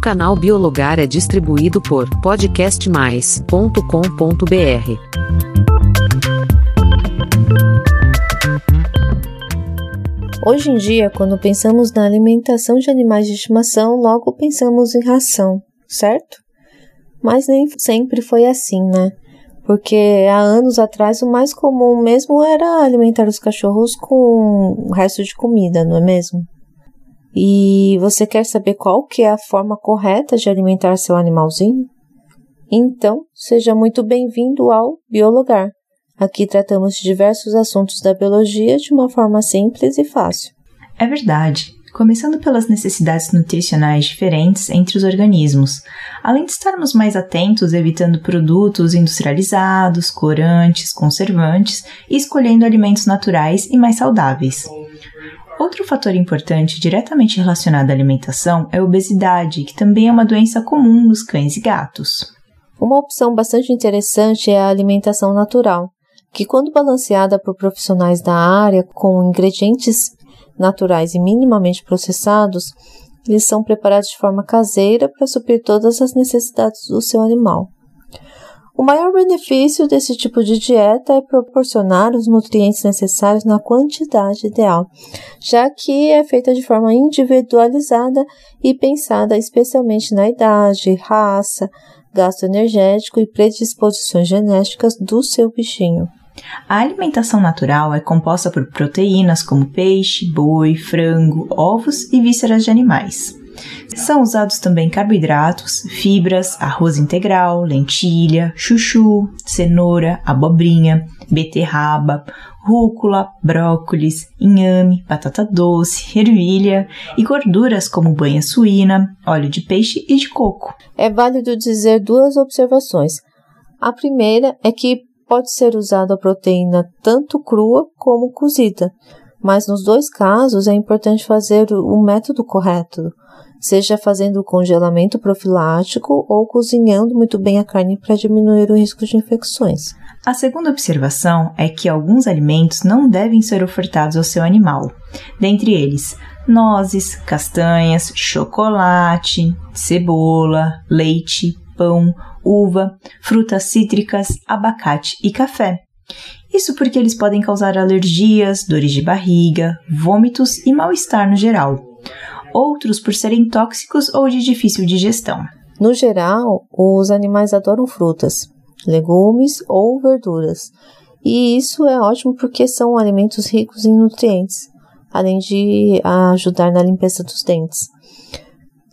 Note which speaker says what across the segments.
Speaker 1: canal Biologar é distribuído por podcastmais.com.br.
Speaker 2: Hoje em dia, quando pensamos na alimentação de animais de estimação, logo pensamos em ração, certo? Mas nem sempre foi assim, né? Porque há anos atrás o mais comum mesmo era alimentar os cachorros com resto de comida, não é mesmo? E você quer saber qual que é a forma correta de alimentar seu animalzinho? Então, seja muito bem-vindo ao Biologar. Aqui tratamos de diversos assuntos da biologia de uma forma simples e fácil.
Speaker 3: É verdade. Começando pelas necessidades nutricionais diferentes entre os organismos, além de estarmos mais atentos evitando produtos industrializados, corantes, conservantes e escolhendo alimentos naturais e mais saudáveis. Outro fator importante diretamente relacionado à alimentação é a obesidade, que também é uma doença comum nos cães e gatos.
Speaker 2: Uma opção bastante interessante é a alimentação natural, que, quando balanceada por profissionais da área com ingredientes naturais e minimamente processados, eles são preparados de forma caseira para suprir todas as necessidades do seu animal. O maior benefício desse tipo de dieta é proporcionar os nutrientes necessários na quantidade ideal, já que é feita de forma individualizada e pensada especialmente na idade, raça, gasto energético e predisposições genéticas do seu bichinho.
Speaker 3: A alimentação natural é composta por proteínas como peixe, boi, frango, ovos e vísceras de animais. São usados também carboidratos, fibras, arroz integral, lentilha, chuchu, cenoura, abobrinha, beterraba, rúcula, brócolis, inhame, batata doce, ervilha e gorduras como banha suína, óleo de peixe e de coco.
Speaker 2: É válido dizer duas observações. A primeira é que pode ser usada a proteína tanto crua como cozida, mas nos dois casos é importante fazer o método correto seja fazendo congelamento profilático ou cozinhando muito bem a carne para diminuir o risco de infecções.
Speaker 3: A segunda observação é que alguns alimentos não devem ser ofertados ao seu animal, dentre eles nozes, castanhas, chocolate, cebola, leite, pão, uva, frutas cítricas, abacate e café. Isso porque eles podem causar alergias, dores de barriga, vômitos e mal-estar no geral outros por serem tóxicos ou de difícil digestão.
Speaker 2: No geral, os animais adoram frutas, legumes ou verduras, e isso é ótimo porque são alimentos ricos em nutrientes, além de ajudar na limpeza dos dentes.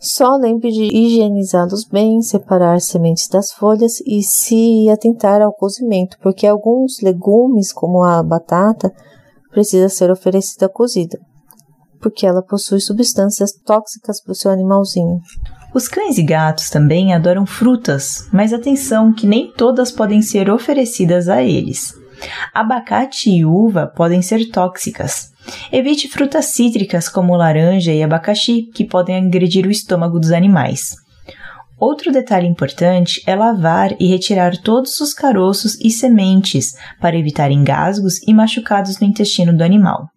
Speaker 2: Só lembre de higienizá-los bem, separar sementes das folhas e se atentar ao cozimento, porque alguns legumes, como a batata, precisa ser oferecida cozida porque ela possui substâncias tóxicas para o seu animalzinho.
Speaker 3: Os cães e gatos também adoram frutas, mas atenção que nem todas podem ser oferecidas a eles. Abacate e uva podem ser tóxicas. Evite frutas cítricas como laranja e abacaxi, que podem agredir o estômago dos animais. Outro detalhe importante é lavar e retirar todos os caroços e sementes para evitar engasgos e machucados no intestino do animal.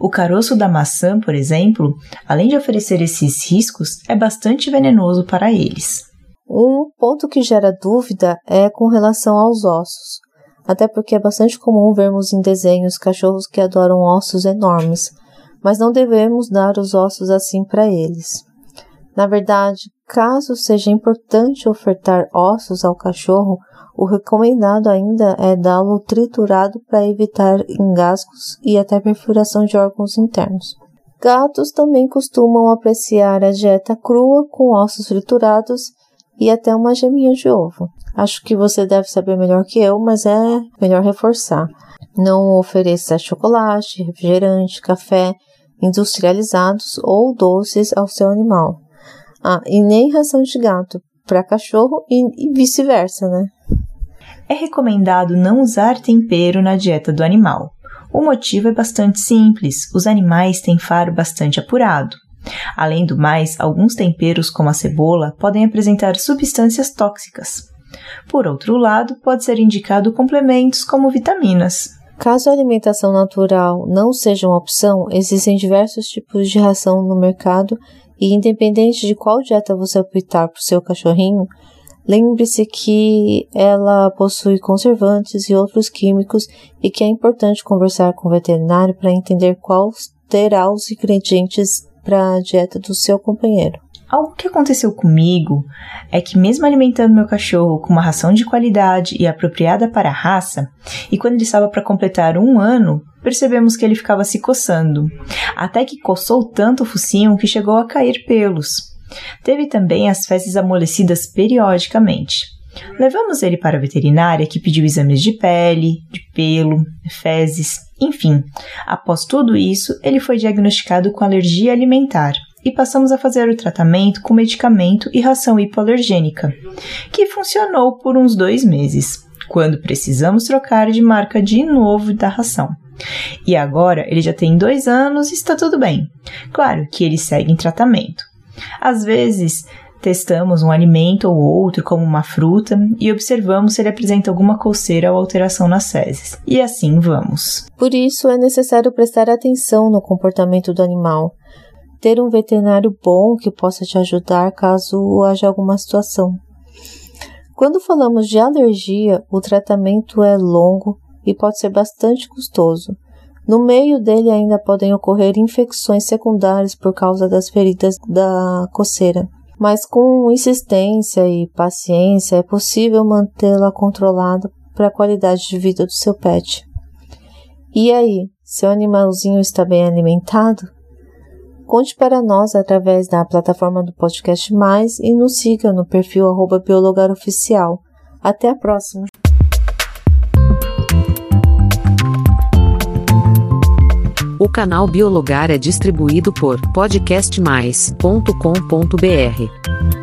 Speaker 3: O caroço da maçã, por exemplo, além de oferecer esses riscos, é bastante venenoso para eles.
Speaker 2: Um ponto que gera dúvida é com relação aos ossos, até porque é bastante comum vermos em desenhos cachorros que adoram ossos enormes, mas não devemos dar os ossos assim para eles. Na verdade, caso seja importante ofertar ossos ao cachorro, o recomendado ainda é dá-lo triturado para evitar engasgos e até perfuração de órgãos internos. Gatos também costumam apreciar a dieta crua com ossos triturados e até uma geminha de ovo. Acho que você deve saber melhor que eu, mas é melhor reforçar. Não ofereça chocolate, refrigerante, café industrializados ou doces ao seu animal. Ah, e nem ração de gato para cachorro e, e vice-versa, né?
Speaker 3: é recomendado não usar tempero na dieta do animal. O motivo é bastante simples: os animais têm faro bastante apurado. Além do mais, alguns temperos, como a cebola, podem apresentar substâncias tóxicas. Por outro lado, pode ser indicado complementos como vitaminas.
Speaker 2: Caso a alimentação natural não seja uma opção, existem diversos tipos de ração no mercado E independente de qual dieta você optar para o seu cachorrinho, lembre-se que ela possui conservantes e outros químicos e que é importante conversar com o veterinário para entender qual terá os ingredientes para a dieta do seu companheiro.
Speaker 3: Algo que aconteceu comigo é que, mesmo alimentando meu cachorro com uma ração de qualidade e apropriada para a raça, e quando ele estava para completar um ano, percebemos que ele ficava se coçando, até que coçou tanto o focinho que chegou a cair pelos. Teve também as fezes amolecidas periodicamente. Levamos ele para a veterinária que pediu exames de pele, de pelo, fezes, enfim. Após tudo isso, ele foi diagnosticado com alergia alimentar e passamos a fazer o tratamento com medicamento e ração hipoalergênica, que funcionou por uns dois meses, quando precisamos trocar de marca de novo da ração. E agora ele já tem dois anos e está tudo bem. Claro que ele segue em tratamento. Às vezes, testamos um alimento ou outro, como uma fruta, e observamos se ele apresenta alguma coceira ou alteração nas fezes. E assim vamos.
Speaker 2: Por isso, é necessário prestar atenção no comportamento do animal, ter um veterinário bom que possa te ajudar caso haja alguma situação. Quando falamos de alergia, o tratamento é longo e pode ser bastante custoso. No meio dele ainda podem ocorrer infecções secundárias por causa das feridas da coceira. Mas com insistência e paciência é possível mantê-la controlada para a qualidade de vida do seu pet. E aí, seu animalzinho está bem alimentado? Conte para nós através da plataforma do Podcast Mais e nos siga no perfil arroba biologaroficial. Até a próxima!
Speaker 1: O canal Biologar é distribuído por podcastmais.com.br.